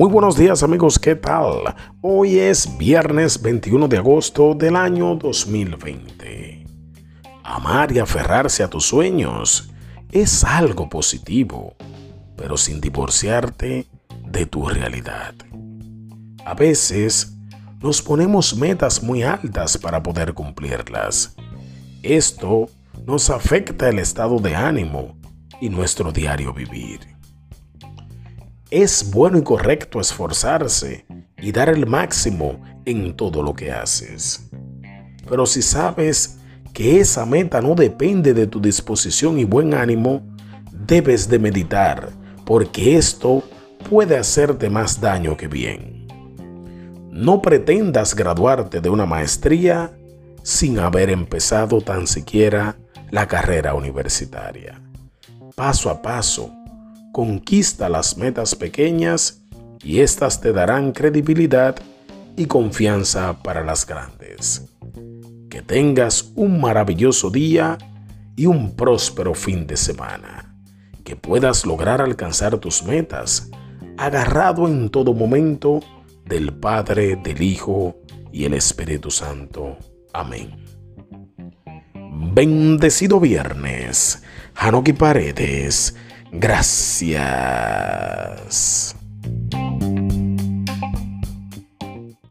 Muy buenos días amigos, ¿qué tal? Hoy es viernes 21 de agosto del año 2020. Amar y aferrarse a tus sueños es algo positivo, pero sin divorciarte de tu realidad. A veces nos ponemos metas muy altas para poder cumplirlas. Esto nos afecta el estado de ánimo y nuestro diario vivir. Es bueno y correcto esforzarse y dar el máximo en todo lo que haces. Pero si sabes que esa meta no depende de tu disposición y buen ánimo, debes de meditar, porque esto puede hacerte más daño que bien. No pretendas graduarte de una maestría sin haber empezado tan siquiera la carrera universitaria. Paso a paso, Conquista las metas pequeñas y éstas te darán credibilidad y confianza para las grandes. Que tengas un maravilloso día y un próspero fin de semana. Que puedas lograr alcanzar tus metas, agarrado en todo momento del Padre, del Hijo y el Espíritu Santo. Amén. Bendecido viernes. Hanoki Paredes Gracias.